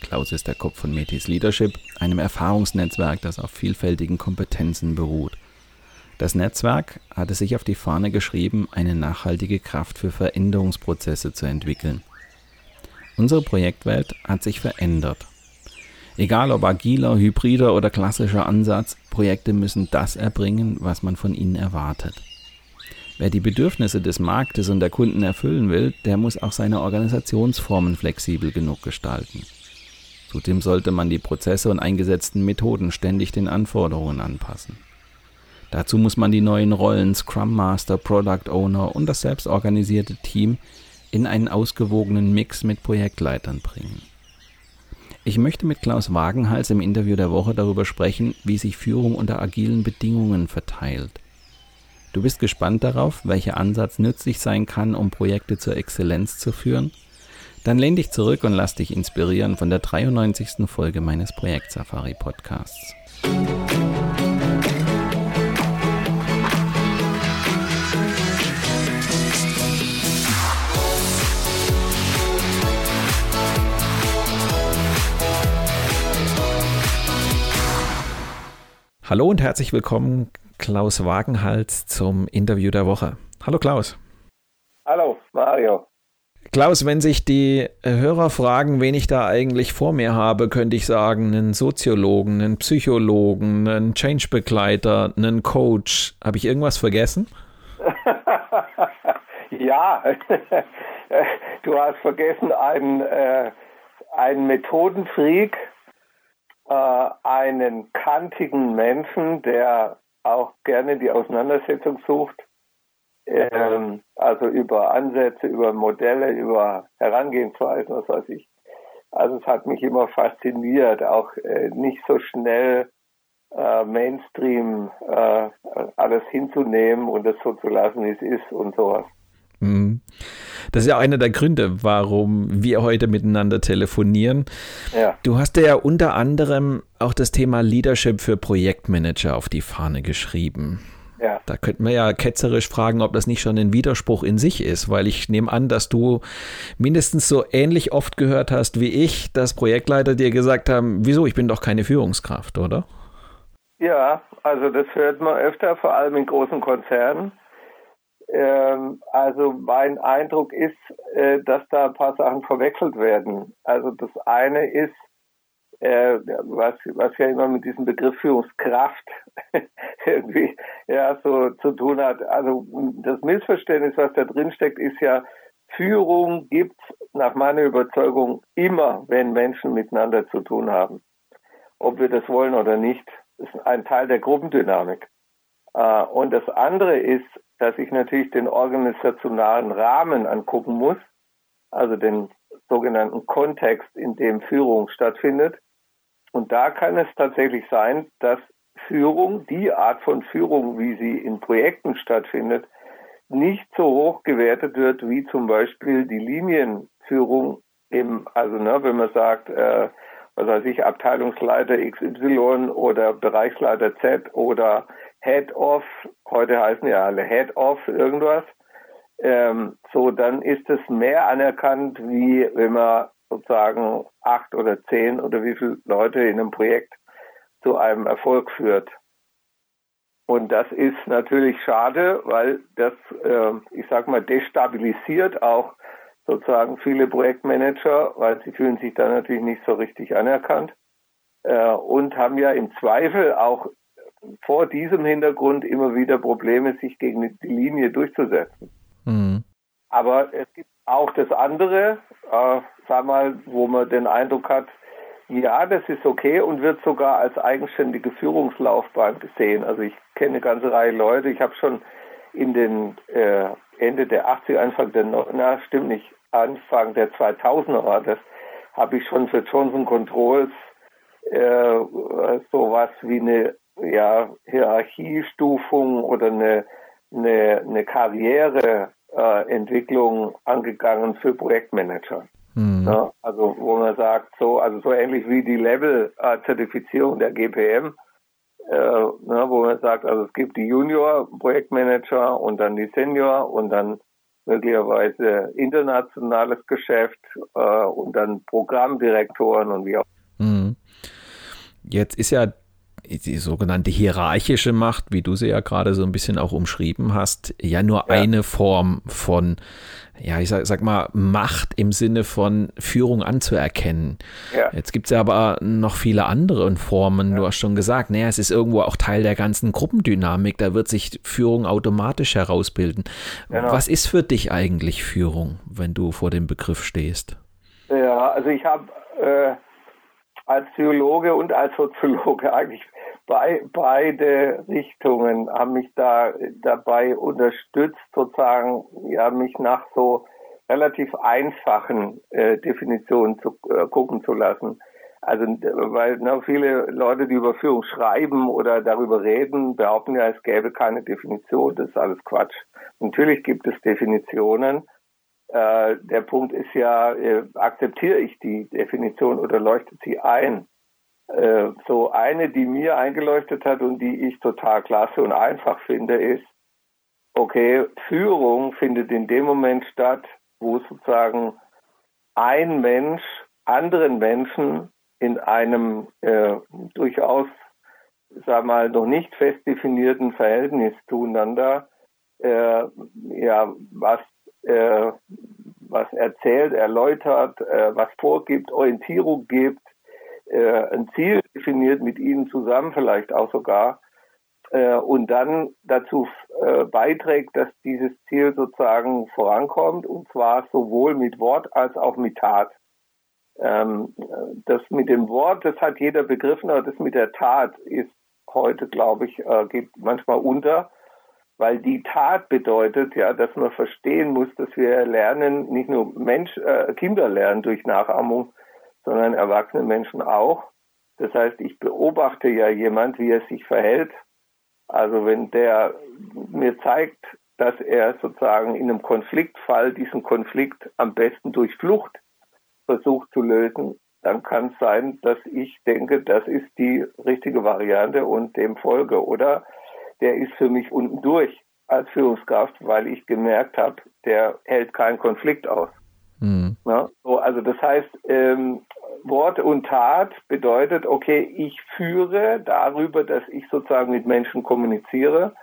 Klaus ist der Kopf von Metis Leadership, einem Erfahrungsnetzwerk, das auf vielfältigen Kompetenzen beruht. Das Netzwerk hatte sich auf die Fahne geschrieben, eine nachhaltige Kraft für Veränderungsprozesse zu entwickeln. Unsere Projektwelt hat sich verändert. Egal ob agiler, hybrider oder klassischer Ansatz, Projekte müssen das erbringen, was man von ihnen erwartet. Wer die Bedürfnisse des Marktes und der Kunden erfüllen will, der muss auch seine Organisationsformen flexibel genug gestalten. Zudem sollte man die Prozesse und eingesetzten Methoden ständig den Anforderungen anpassen. Dazu muss man die neuen Rollen Scrum Master, Product Owner und das selbstorganisierte Team in einen ausgewogenen Mix mit Projektleitern bringen. Ich möchte mit Klaus Wagenhals im Interview der Woche darüber sprechen, wie sich Führung unter agilen Bedingungen verteilt. Du bist gespannt darauf, welcher Ansatz nützlich sein kann, um Projekte zur Exzellenz zu führen? Dann lehn dich zurück und lass dich inspirieren von der 93. Folge meines Projekt Safari Podcasts. Hallo und herzlich willkommen, Klaus Wagenhals, zum Interview der Woche. Hallo Klaus. Hallo Mario. Klaus, wenn sich die Hörer fragen, wen ich da eigentlich vor mir habe, könnte ich sagen, einen Soziologen, einen Psychologen, einen Change-Begleiter, einen Coach. Habe ich irgendwas vergessen? ja, du hast vergessen einen, äh, einen Methodenfreak, äh, einen kantigen Menschen, der auch gerne die Auseinandersetzung sucht ähm, also über Ansätze, über Modelle, über Herangehensweisen, was weiß ich. Also es hat mich immer fasziniert, auch äh, nicht so schnell äh, Mainstream äh, alles hinzunehmen und es so zu lassen, wie es ist und sowas. Mhm. Das ist ja einer der Gründe, warum wir heute miteinander telefonieren. Ja. Du hast ja unter anderem auch das Thema Leadership für Projektmanager auf die Fahne geschrieben. Ja. Da könnten wir ja ketzerisch fragen, ob das nicht schon ein Widerspruch in sich ist, weil ich nehme an, dass du mindestens so ähnlich oft gehört hast wie ich, dass Projektleiter dir gesagt haben, wieso, ich bin doch keine Führungskraft, oder? Ja, also das hört man öfter, vor allem in großen Konzernen. Ähm, also mein Eindruck ist, äh, dass da ein paar Sachen verwechselt werden. Also das eine ist, äh, was, was ja immer mit diesem Begriff Führungskraft irgendwie ja so zu tun hat. Also das Missverständnis, was da drin steckt, ist ja, Führung gibt nach meiner Überzeugung immer, wenn Menschen miteinander zu tun haben. Ob wir das wollen oder nicht, ist ein Teil der Gruppendynamik. Äh, und das andere ist, dass ich natürlich den organisationalen Rahmen angucken muss, also den sogenannten Kontext, in dem Führung stattfindet. Und da kann es tatsächlich sein, dass Führung, die Art von Führung, wie sie in Projekten stattfindet, nicht so hoch gewertet wird wie zum Beispiel die Linienführung im, also ne, wenn man sagt, äh, was weiß ich, Abteilungsleiter XY oder Bereichsleiter Z oder Head of, heute heißen ja alle Head of irgendwas, ähm, so dann ist es mehr anerkannt, wie wenn man sozusagen acht oder zehn oder wie viele Leute in einem Projekt zu einem Erfolg führt. Und das ist natürlich schade, weil das, äh, ich sag mal, destabilisiert auch sozusagen viele Projektmanager, weil sie fühlen sich da natürlich nicht so richtig anerkannt äh, und haben ja im Zweifel auch vor diesem Hintergrund immer wieder Probleme, sich gegen die Linie durchzusetzen. Mhm. Aber es gibt auch das andere, äh, sag mal, wo man den Eindruck hat, ja, das ist okay und wird sogar als eigenständige Führungslaufbahn gesehen. Also ich kenne eine ganze Reihe Leute. Ich habe schon in den äh, Ende der 80er, Anfang der, na stimmt nicht, Anfang der 2000er war das, habe ich schon für Johnson Controls äh, sowas wie eine ja, Hierarchiestufung oder eine, eine, eine Karriereentwicklung äh, angegangen für Projektmanager. Mhm. Ja, also wo man sagt, so, also so ähnlich wie die Level-Zertifizierung der GPM, äh, ne, wo man sagt, also es gibt die Junior-Projektmanager und dann die Senior und dann möglicherweise internationales Geschäft äh, und dann Programmdirektoren und wie auch. Mhm. Jetzt ist ja die sogenannte hierarchische Macht, wie du sie ja gerade so ein bisschen auch umschrieben hast, ja nur ja. eine Form von, ja, ich sag, sag, mal, Macht im Sinne von Führung anzuerkennen. Ja. Jetzt gibt es ja aber noch viele andere Formen. Ja. Du hast schon gesagt, naja, es ist irgendwo auch Teil der ganzen Gruppendynamik. Da wird sich Führung automatisch herausbilden. Genau. Was ist für dich eigentlich Führung, wenn du vor dem Begriff stehst? Ja, also ich habe äh, als Psychologe und als Soziologe eigentlich bei, beide Richtungen haben mich da dabei unterstützt, sozusagen, ja, mich nach so relativ einfachen äh, Definitionen zu äh, gucken zu lassen. Also, weil na, viele Leute, die über Führung schreiben oder darüber reden, behaupten ja, es gäbe keine Definition. Das ist alles Quatsch. Natürlich gibt es Definitionen. Äh, der Punkt ist ja, äh, akzeptiere ich die Definition oder leuchtet sie ein? Äh, so eine, die mir eingeleuchtet hat und die ich total klasse und einfach finde, ist, okay, Führung findet in dem Moment statt, wo sozusagen ein Mensch anderen Menschen in einem äh, durchaus, sag mal, noch nicht fest definierten Verhältnis zueinander, äh, ja, was, äh, was erzählt, erläutert, äh, was vorgibt, Orientierung gibt, äh, ein Ziel definiert mit ihnen zusammen vielleicht auch sogar äh, und dann dazu äh, beiträgt, dass dieses Ziel sozusagen vorankommt und zwar sowohl mit Wort als auch mit Tat. Ähm, das mit dem Wort, das hat jeder begriffen, aber das mit der Tat ist heute, glaube ich, äh, geht manchmal unter, weil die Tat bedeutet ja, dass man verstehen muss, dass wir lernen, nicht nur Mensch, äh, Kinder lernen durch Nachahmung, sondern erwachsene Menschen auch. Das heißt, ich beobachte ja jemand, wie er sich verhält. Also wenn der mir zeigt, dass er sozusagen in einem Konfliktfall diesen Konflikt am besten durch Flucht versucht zu lösen, dann kann es sein, dass ich denke, das ist die richtige Variante und dem folge. Oder der ist für mich unten durch als Führungskraft, weil ich gemerkt habe, der hält keinen Konflikt aus. Mhm. Ja, so, also das heißt, ähm, Wort und Tat bedeutet, okay, ich führe darüber, dass ich sozusagen mit Menschen kommuniziere.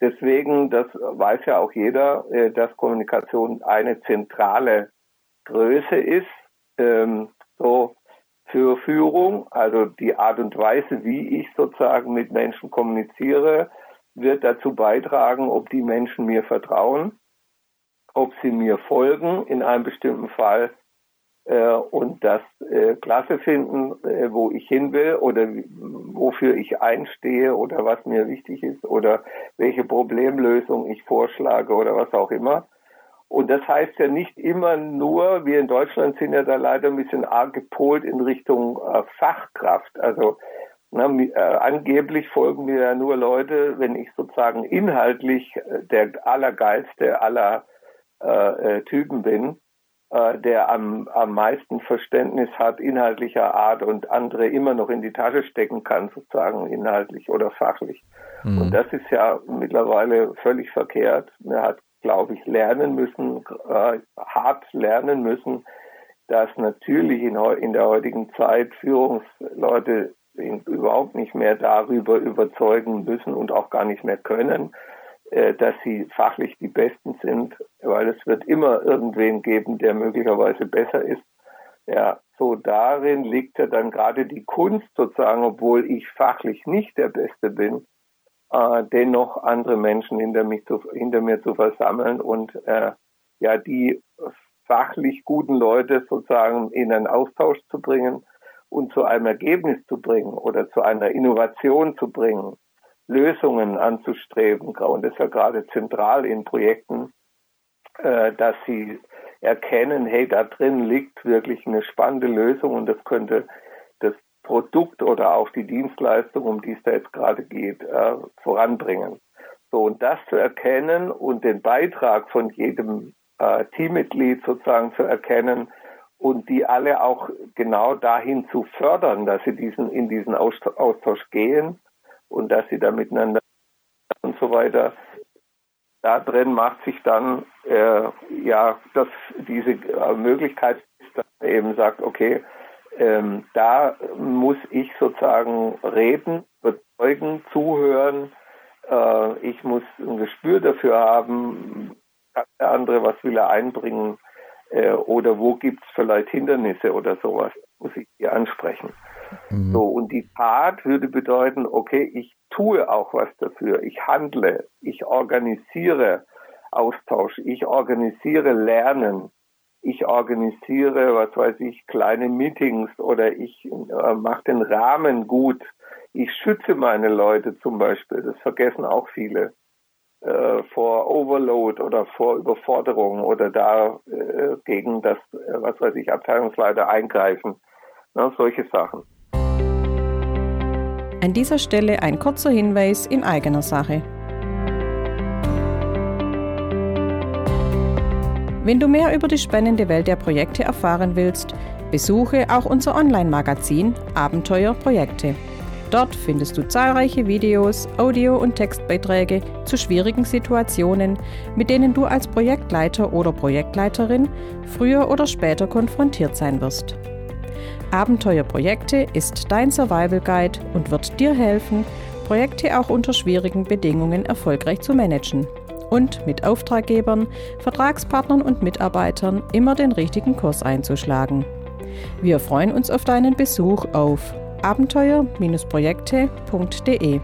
Deswegen, das weiß ja auch jeder, äh, dass Kommunikation eine zentrale Größe ist, ähm, so für Führung. Also die Art und Weise, wie ich sozusagen mit Menschen kommuniziere, wird dazu beitragen, ob die Menschen mir vertrauen, ob sie mir folgen in einem bestimmten Fall äh, und das äh, klasse finden, äh, wo ich hin will oder wofür ich einstehe oder was mir wichtig ist oder welche Problemlösung ich vorschlage oder was auch immer. Und das heißt ja nicht immer nur, wir in Deutschland sind ja da leider ein bisschen arg gepolt in Richtung äh, Fachkraft. Also na, äh, angeblich folgen mir ja nur Leute, wenn ich sozusagen inhaltlich äh, der allergeilste aller äh, äh, Typen bin äh, der am, am meisten Verständnis hat inhaltlicher Art und andere immer noch in die Tasche stecken kann, sozusagen inhaltlich oder fachlich. Mhm. Und das ist ja mittlerweile völlig verkehrt. Er hat, glaube ich, lernen müssen, äh, hart lernen müssen, dass natürlich in, in der heutigen Zeit Führungsleute überhaupt nicht mehr darüber überzeugen müssen und auch gar nicht mehr können, äh, dass sie fachlich die Besten sind, weil es wird immer irgendwen geben, der möglicherweise besser ist. Ja, So darin liegt ja dann gerade die Kunst sozusagen, obwohl ich fachlich nicht der Beste bin, äh, dennoch andere Menschen hinter, mich zu, hinter mir zu versammeln und äh, ja die fachlich guten Leute sozusagen in einen Austausch zu bringen und zu einem Ergebnis zu bringen oder zu einer Innovation zu bringen, Lösungen anzustreben. Und das ist ja gerade zentral in Projekten, äh, dass sie erkennen, hey, da drin liegt wirklich eine spannende Lösung und das könnte das Produkt oder auch die Dienstleistung, um die es da jetzt gerade geht, äh, voranbringen. So, und das zu erkennen und den Beitrag von jedem äh, Teammitglied sozusagen zu erkennen und die alle auch genau dahin zu fördern, dass sie diesen, in diesen Austausch gehen und dass sie da miteinander und so weiter. Da drin macht sich dann äh, ja dass diese äh, Möglichkeit dass man eben sagt, okay, ähm, da muss ich sozusagen reden, überzeugen, zuhören. Äh, ich muss ein Gespür dafür haben, der andere, was will er einbringen äh, oder wo gibt es vielleicht Hindernisse oder sowas, muss ich hier ansprechen. Mhm. So, und die Tat würde bedeuten, okay, ich tue auch was dafür, ich handle, ich organisiere Austausch, ich organisiere Lernen, ich organisiere, was weiß ich, kleine Meetings oder ich äh, mache den Rahmen gut. Ich schütze meine Leute zum Beispiel, das vergessen auch viele äh, vor Overload oder vor Überforderung oder da äh, gegen das, äh, was weiß ich, Abteilungsleiter eingreifen. Na, solche Sachen. An dieser Stelle ein kurzer Hinweis in eigener Sache. Wenn du mehr über die spannende Welt der Projekte erfahren willst, besuche auch unser Online-Magazin Abenteuer Projekte. Dort findest du zahlreiche Videos, Audio- und Textbeiträge zu schwierigen Situationen, mit denen du als Projektleiter oder Projektleiterin früher oder später konfrontiert sein wirst. Abenteuerprojekte ist dein Survival Guide und wird dir helfen, Projekte auch unter schwierigen Bedingungen erfolgreich zu managen und mit Auftraggebern, Vertragspartnern und Mitarbeitern immer den richtigen Kurs einzuschlagen. Wir freuen uns auf deinen Besuch auf abenteuer-projekte.de.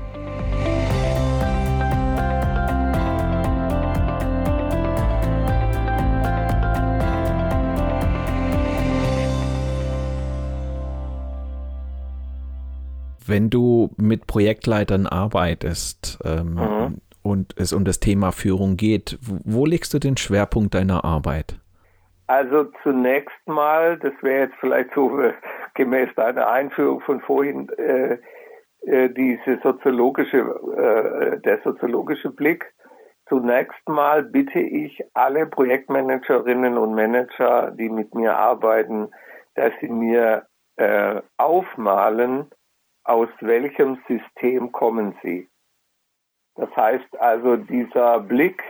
Wenn du mit Projektleitern arbeitest ähm, mhm. Und es um das Thema Führung geht, wo legst du den Schwerpunkt deiner Arbeit? Also zunächst mal, das wäre jetzt vielleicht so äh, gemäß deiner Einführung von vorhin, äh, äh, diese soziologische, äh, der soziologische Blick. Zunächst mal bitte ich alle Projektmanagerinnen und Manager, die mit mir arbeiten, dass sie mir aufmalen, aus welchem System kommen sie. Das heißt also, dieser Blick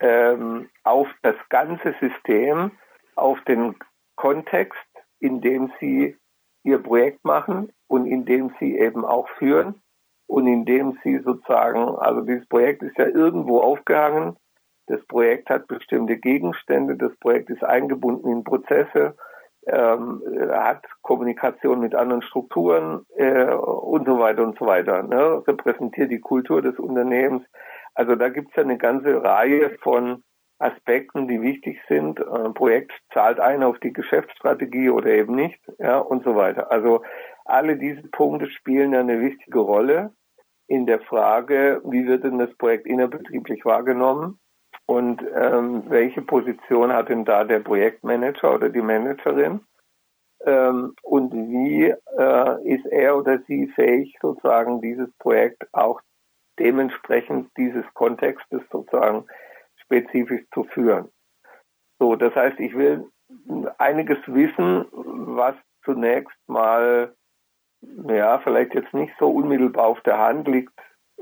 ähm, auf das ganze System, auf den Kontext, in dem sie ihr Projekt machen und in dem sie eben auch führen und in dem sie sozusagen, also dieses Projekt ist ja irgendwo aufgehangen, das Projekt hat bestimmte Gegenstände, das Projekt ist eingebunden in Prozesse, ähm, hat Kommunikation mit anderen Strukturen äh, und so weiter und so weiter, ne? repräsentiert die Kultur des Unternehmens. Also da gibt es ja eine ganze Reihe von Aspekten, die wichtig sind. Ein Projekt zahlt ein auf die Geschäftsstrategie oder eben nicht, ja, und so weiter. Also alle diese Punkte spielen eine wichtige Rolle in der Frage, wie wird denn das Projekt innerbetrieblich wahrgenommen und ähm, welche Position hat denn da der Projektmanager oder die Managerin ähm, und wie äh, ist er oder sie fähig, sozusagen dieses Projekt auch dementsprechend dieses Kontextes sozusagen spezifisch zu führen. So, das heißt, ich will einiges wissen, was zunächst mal, ja, vielleicht jetzt nicht so unmittelbar auf der Hand liegt,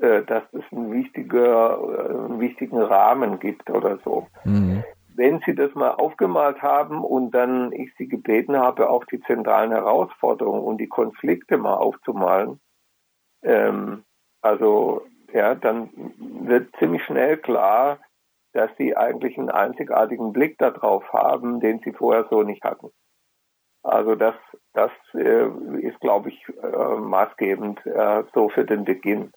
dass es einen, wichtiger, äh, einen wichtigen Rahmen gibt oder so. Mhm. Wenn Sie das mal aufgemalt haben und dann ich Sie gebeten habe, auch die zentralen Herausforderungen und die Konflikte mal aufzumalen, ähm, also ja, dann wird ziemlich schnell klar, dass sie eigentlich einen einzigartigen Blick darauf haben, den sie vorher so nicht hatten. Also das das äh, ist, glaube ich, äh, maßgebend äh, so für den Beginn.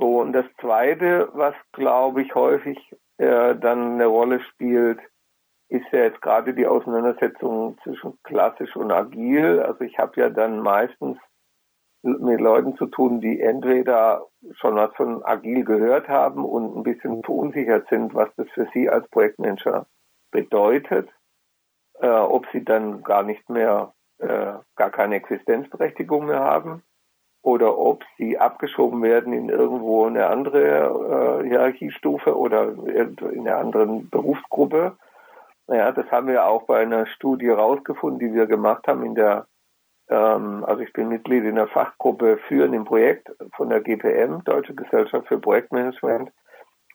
So, und das Zweite, was, glaube ich, häufig äh, dann eine Rolle spielt, ist ja jetzt gerade die Auseinandersetzung zwischen klassisch und agil. Also ich habe ja dann meistens mit Leuten zu tun, die entweder schon was von agil gehört haben und ein bisschen verunsichert sind, was das für sie als Projektmanager bedeutet, äh, ob sie dann gar nicht mehr, äh, gar keine Existenzberechtigung mehr haben oder ob sie abgeschoben werden in irgendwo eine andere äh, Hierarchiestufe oder in einer anderen Berufsgruppe. Naja, das haben wir auch bei einer Studie rausgefunden, die wir gemacht haben in der, ähm, also ich bin Mitglied in der Fachgruppe Führen im Projekt von der GPM, Deutsche Gesellschaft für Projektmanagement.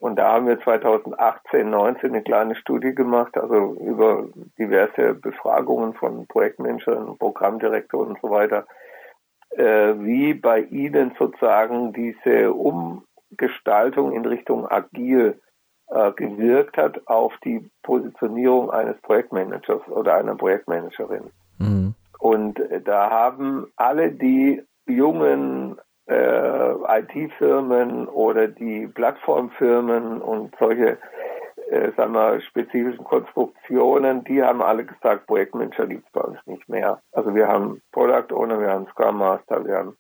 Und da haben wir 2018, 19 eine kleine Studie gemacht, also über diverse Befragungen von Projektmanagern, Programmdirektoren und so weiter, wie bei Ihnen sozusagen diese Umgestaltung in Richtung agil äh, gewirkt hat auf die Positionierung eines Projektmanagers oder einer Projektmanagerin. Mhm. Und äh, da haben alle die jungen äh, IT-Firmen oder die Plattformfirmen und solche äh, sagen wir, spezifischen Konstruktionen, die haben alle gesagt, Projektmanager gibt es bei uns nicht mehr. Also wir haben Product Owner, wir haben Scrum Master, wir haben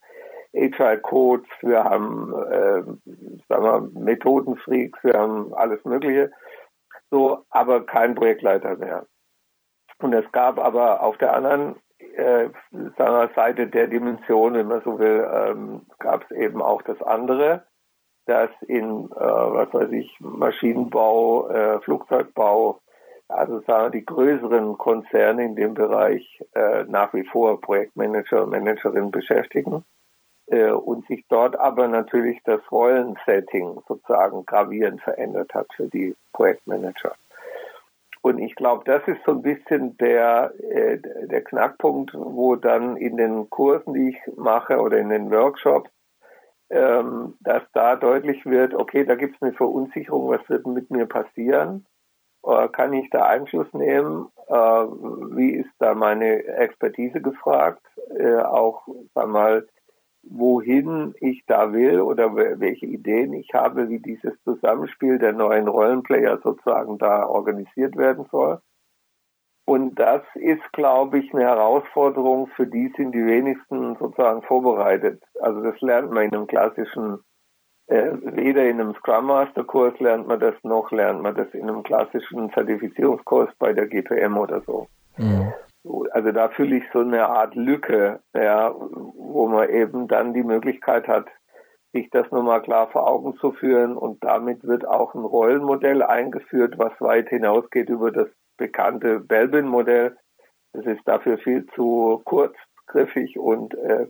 Agile Codes, wir haben äh, sagen wir, Methodenfreaks, wir haben alles Mögliche. So, aber kein Projektleiter mehr. Und es gab aber auf der anderen äh, sagen wir, Seite der Dimension, wenn man so will, ähm, gab es eben auch das andere dass in, äh, was weiß ich, Maschinenbau, äh, Flugzeugbau, also sagen die größeren Konzerne in dem Bereich äh, nach wie vor Projektmanager, Managerinnen beschäftigen äh, und sich dort aber natürlich das Rollensetting sozusagen gravierend verändert hat für die Projektmanager. Und ich glaube, das ist so ein bisschen der, äh, der Knackpunkt, wo dann in den Kursen, die ich mache oder in den Workshops, ähm, dass da deutlich wird, okay, da gibt es eine Verunsicherung, was wird mit mir passieren? Äh, kann ich da Einfluss nehmen? Äh, wie ist da meine Expertise gefragt? Äh, auch, sag mal, wohin ich da will oder welche Ideen ich habe, wie dieses Zusammenspiel der neuen Rollenplayer sozusagen da organisiert werden soll. Und das ist, glaube ich, eine Herausforderung, für die sind die wenigsten sozusagen vorbereitet. Also das lernt man in einem klassischen, äh, weder in einem Scrum Master Kurs lernt man das, noch lernt man das in einem klassischen Zertifizierungskurs bei der GPM oder so. Mhm. Also da fühle ich so eine Art Lücke, ja, wo man eben dann die Möglichkeit hat, sich das nochmal klar vor Augen zu führen und damit wird auch ein Rollenmodell eingeführt, was weit hinausgeht über das bekannte Belbin-Modell. Es ist dafür viel zu kurzgriffig und äh,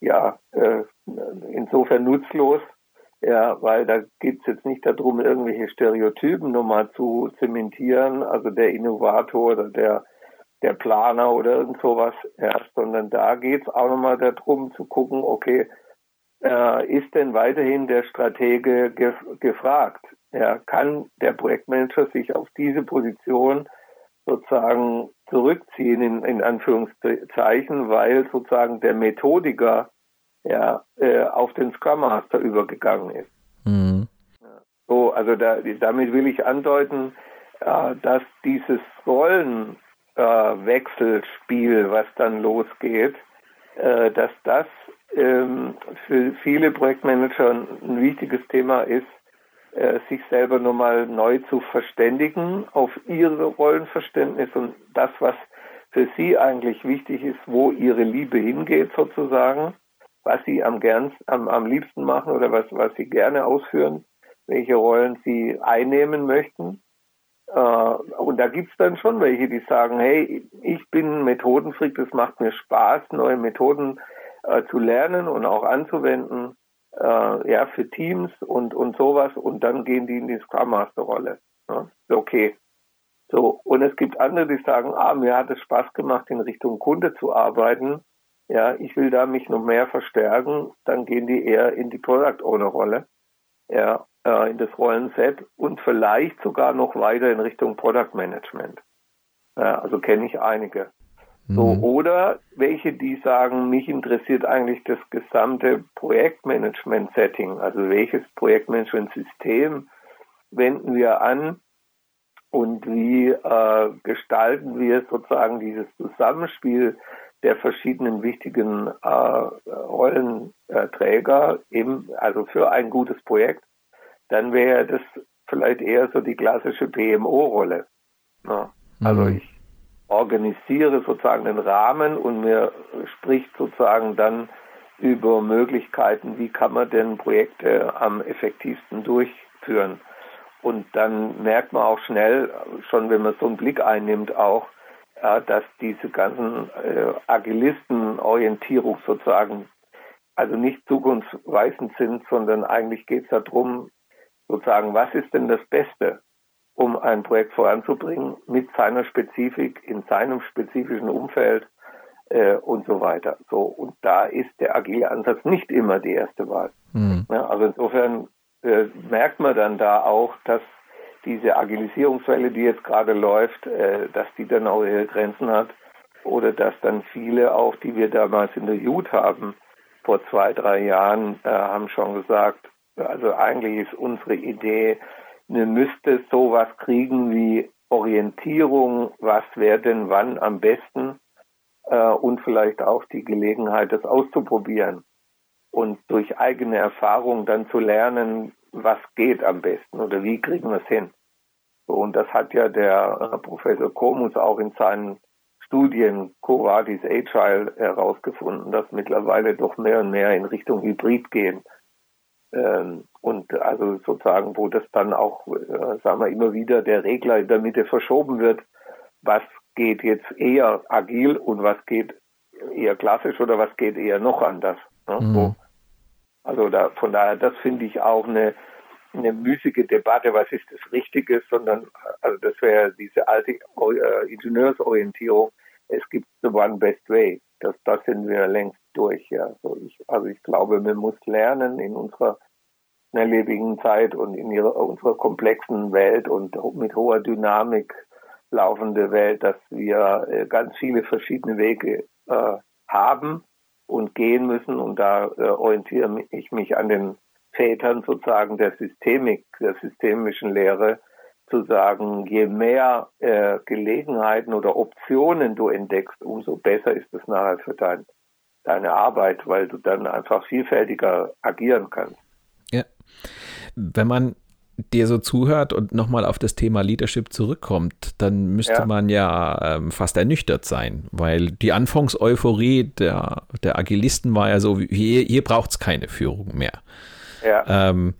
ja, äh, insofern nutzlos. Ja, weil da geht es jetzt nicht darum, irgendwelche Stereotypen nochmal zu zementieren, also der Innovator oder der, der Planer oder irgend sowas, ja, sondern da geht es auch nochmal darum zu gucken, okay, äh, ist denn weiterhin der Stratege gef gefragt? Ja, kann der Projektmanager sich auf diese Position sozusagen zurückziehen, in, in Anführungszeichen, weil sozusagen der Methodiker ja, äh, auf den Scrum Master übergegangen ist. Mhm. So, also da, damit will ich andeuten, äh, dass dieses Rollenwechselspiel, äh, was dann losgeht, äh, dass das ähm, für viele Projektmanager ein wichtiges Thema ist, sich selber nochmal neu zu verständigen auf ihre Rollenverständnis und das, was für sie eigentlich wichtig ist, wo ihre Liebe hingeht sozusagen, was sie am, gern, am, am liebsten machen oder was, was sie gerne ausführen, welche Rollen sie einnehmen möchten. Äh, und da gibt's dann schon welche, die sagen, hey, ich bin Methodenfreak, das macht mir Spaß, neue Methoden äh, zu lernen und auch anzuwenden äh, ja, für Teams und, und sowas und dann gehen die in die Scrum Master Rolle. Ja, okay. So, und es gibt andere, die sagen, ah, mir hat es Spaß gemacht, in Richtung Kunde zu arbeiten. Ja, ich will da mich noch mehr verstärken, dann gehen die eher in die Product Owner Rolle. Ja, äh, in das Rollenset und vielleicht sogar noch weiter in Richtung Product Management. Ja, also kenne ich einige. So, mhm. oder welche, die sagen, mich interessiert eigentlich das gesamte Projektmanagement-Setting, also welches Projektmanagement-System wenden wir an und wie äh, gestalten wir sozusagen dieses Zusammenspiel der verschiedenen wichtigen äh, Rollenträger eben, also für ein gutes Projekt, dann wäre das vielleicht eher so die klassische PMO-Rolle. Ja, also mhm. ich organisiere sozusagen den Rahmen und mir spricht sozusagen dann über Möglichkeiten, wie kann man denn Projekte am effektivsten durchführen. Und dann merkt man auch schnell, schon wenn man so einen Blick einnimmt, auch, äh, dass diese ganzen äh, Agilisten-Orientierung sozusagen also nicht zukunftsweisend sind, sondern eigentlich geht es darum, sozusagen, was ist denn das Beste? Um ein Projekt voranzubringen mit seiner Spezifik, in seinem spezifischen Umfeld äh, und so weiter. So und da ist der agile Ansatz nicht immer die erste Wahl. Mhm. Ja, also insofern äh, merkt man dann da auch, dass diese Agilisierungswelle, die jetzt gerade läuft, äh, dass die dann auch ihre Grenzen hat oder dass dann viele auch, die wir damals in der Jut haben, vor zwei, drei Jahren, äh, haben schon gesagt, also eigentlich ist unsere Idee, man müsste sowas kriegen wie Orientierung, was wäre denn wann am besten äh, und vielleicht auch die Gelegenheit, das auszuprobieren und durch eigene Erfahrung dann zu lernen, was geht am besten oder wie kriegen wir es hin. So, und das hat ja der äh, Professor Komus auch in seinen Studien Covadis Agile herausgefunden, dass mittlerweile doch mehr und mehr in Richtung Hybrid gehen. Ähm, und also sozusagen, wo das dann auch, äh, sagen wir, immer wieder der Regler in der Mitte verschoben wird, was geht jetzt eher agil und was geht eher klassisch oder was geht eher noch anders. Ne? Mhm. So. Also da, von daher, das finde ich auch eine, eine müßige Debatte, was ist das Richtige, sondern also das wäre diese alte äh, Ingenieursorientierung. Es gibt the one best way. Das, das sind wir längst durch. Ja. So ich, also ich glaube, man muss lernen in unserer schnelllebigen Zeit und in ihrer, unserer komplexen Welt und mit hoher Dynamik laufende Welt, dass wir äh, ganz viele verschiedene Wege äh, haben und gehen müssen. Und da äh, orientiere ich mich an den Vätern sozusagen der Systemik, der systemischen Lehre, zu sagen, je mehr äh, Gelegenheiten oder Optionen du entdeckst, umso besser ist es nachher für dein, deine Arbeit, weil du dann einfach vielfältiger agieren kannst. Ja. Wenn man dir so zuhört und nochmal auf das Thema Leadership zurückkommt, dann müsste ja. man ja ähm, fast ernüchtert sein, weil die Anfangseuphorie der, der Agilisten war ja so, hier, hier braucht es keine Führung mehr. Ja. Ähm,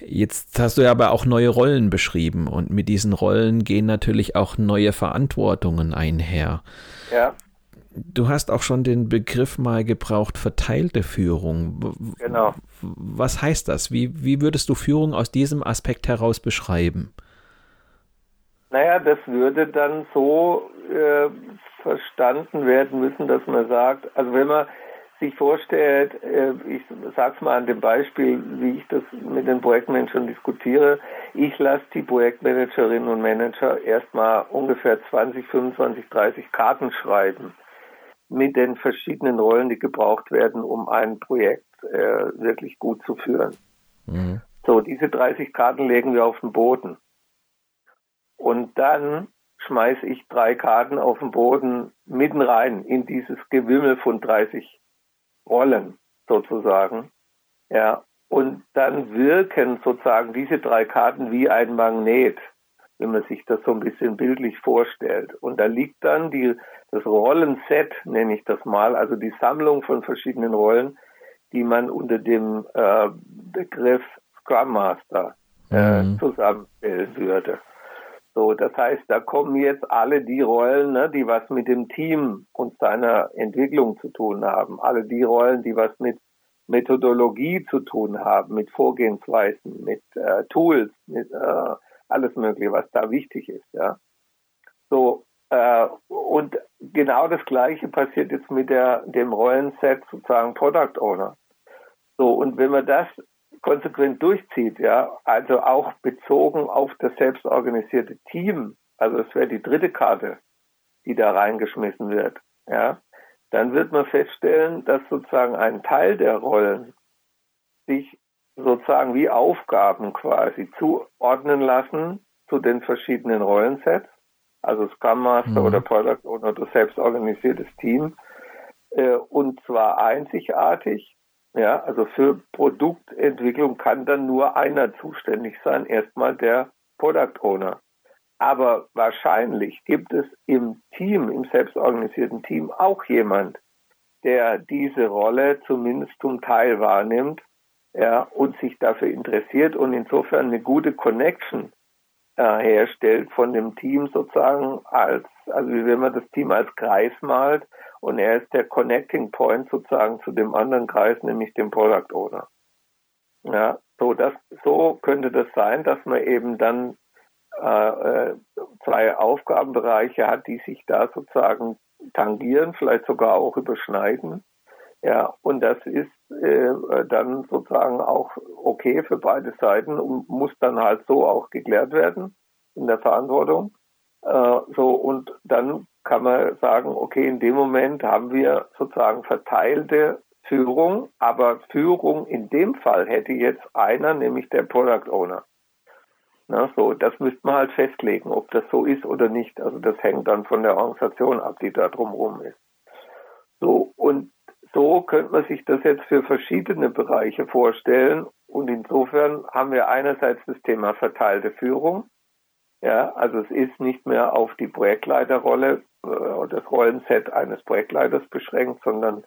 jetzt hast du ja aber auch neue Rollen beschrieben und mit diesen Rollen gehen natürlich auch neue Verantwortungen einher. Ja. Du hast auch schon den Begriff mal gebraucht, verteilte Führung. Genau. Was heißt das? Wie, wie würdest du Führung aus diesem Aspekt heraus beschreiben? Naja, das würde dann so äh, verstanden werden müssen, dass man sagt, also wenn man sich vorstellt, äh, ich sage es mal an dem Beispiel, wie ich das mit den Projektmanagern diskutiere, ich lasse die Projektmanagerinnen und Manager erstmal ungefähr 20, 25, 30 Karten schreiben mit den verschiedenen Rollen, die gebraucht werden, um ein Projekt äh, wirklich gut zu führen. Mhm. So, diese 30 Karten legen wir auf den Boden. Und dann schmeiße ich drei Karten auf den Boden mitten rein in dieses Gewimmel von 30 Rollen sozusagen. Ja, und dann wirken sozusagen diese drei Karten wie ein Magnet wenn man sich das so ein bisschen bildlich vorstellt. Und da liegt dann die, das Rollenset, nenne ich das mal, also die Sammlung von verschiedenen Rollen, die man unter dem äh, Begriff Scrum Master äh, mhm. zusammenstellen würde. So, das heißt, da kommen jetzt alle die Rollen, ne, die was mit dem Team und seiner Entwicklung zu tun haben. Alle die Rollen, die was mit Methodologie zu tun haben, mit Vorgehensweisen, mit äh, Tools, mit äh, alles Mögliche, was da wichtig ist. Ja. So, äh, und genau das Gleiche passiert jetzt mit der, dem Rollenset sozusagen Product Owner. So, und wenn man das konsequent durchzieht, ja, also auch bezogen auf das selbstorganisierte Team, also es wäre die dritte Karte, die da reingeschmissen wird. ja, dann wird man feststellen, dass sozusagen ein Teil der Rollen sich sozusagen wie Aufgaben quasi zuordnen lassen zu den verschiedenen Rollensets, also Scrum Master mhm. oder Product Owner oder selbstorganisiertes Team, äh, und zwar einzigartig. Ja, also für Produktentwicklung kann dann nur einer zuständig sein, erstmal der Product Owner. Aber wahrscheinlich gibt es im Team, im selbstorganisierten Team auch jemand, der diese Rolle zumindest zum Teil wahrnimmt ja, und sich dafür interessiert und insofern eine gute Connection äh, herstellt von dem Team sozusagen als, also wie wenn man das Team als Kreis malt und er ist der Connecting Point sozusagen zu dem anderen Kreis, nämlich dem Product Owner. Ja, so das, so könnte das sein, dass man eben dann äh, äh, zwei Aufgabenbereiche hat, die sich da sozusagen tangieren, vielleicht sogar auch überschneiden. Ja, und das ist äh, dann sozusagen auch okay für beide Seiten und muss dann halt so auch geklärt werden in der Verantwortung. Äh, so, und dann kann man sagen, okay, in dem Moment haben wir sozusagen verteilte Führung, aber Führung in dem Fall hätte jetzt einer, nämlich der Product Owner. Na, so, das müsste man halt festlegen, ob das so ist oder nicht. Also das hängt dann von der Organisation ab, die da drumherum ist. So, so könnte man sich das jetzt für verschiedene Bereiche vorstellen. Und insofern haben wir einerseits das Thema verteilte Führung. Ja, also es ist nicht mehr auf die Projektleiterrolle äh, das Rollenset eines Projektleiters beschränkt, sondern